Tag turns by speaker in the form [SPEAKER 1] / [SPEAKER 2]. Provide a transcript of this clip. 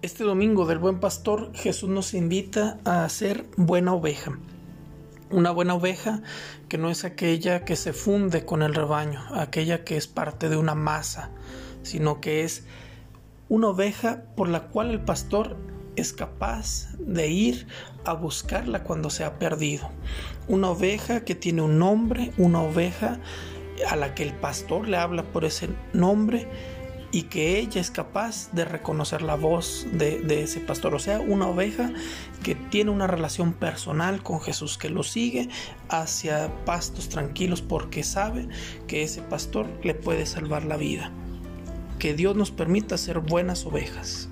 [SPEAKER 1] Este domingo del buen pastor Jesús nos invita a ser buena oveja. Una buena oveja que no es aquella que se funde con el rebaño, aquella que es parte de una masa, sino que es una oveja por la cual el pastor es capaz de ir a buscarla cuando se ha perdido. Una oveja que tiene un nombre, una oveja a la que el pastor le habla por ese nombre y que ella es capaz de reconocer la voz de, ese pastor. O sea, una oveja que tiene una relación personal con Jesús, que lo sigue hacia pastos tranquilos porque sabe que ese pastor le puede salvar la vida. Que Dios nos permita ser buenas ovejas.